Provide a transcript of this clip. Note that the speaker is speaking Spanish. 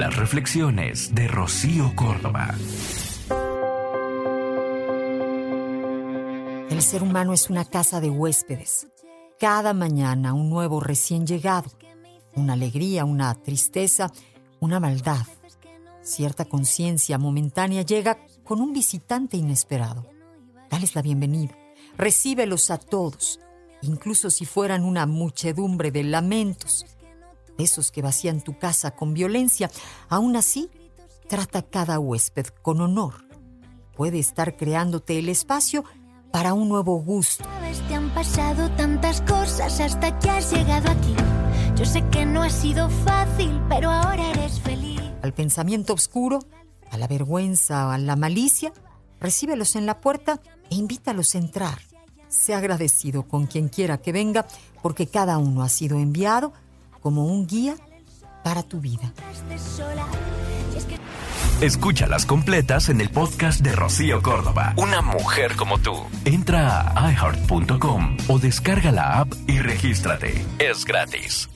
Las reflexiones de Rocío Córdoba. El ser humano es una casa de huéspedes. Cada mañana un nuevo recién llegado. Una alegría, una tristeza, una maldad. Cierta conciencia momentánea llega con un visitante inesperado. Dales la bienvenida. Recíbelos a todos, incluso si fueran una muchedumbre de lamentos. Esos que vacían tu casa con violencia, aún así, trata cada huésped con honor. Puede estar creándote el espacio para un nuevo gusto. Te han pasado tantas cosas hasta que has llegado aquí. Yo sé que no ha sido fácil, pero ahora eres feliz. Al pensamiento oscuro, a la vergüenza a la malicia, recíbelos en la puerta e invítalos a entrar. Sé agradecido con quien quiera que venga, porque cada uno ha sido enviado como un guía para tu vida. Escúchalas completas en el podcast de Rocío Córdoba. Una mujer como tú. Entra a iheart.com o descarga la app y regístrate. Es gratis.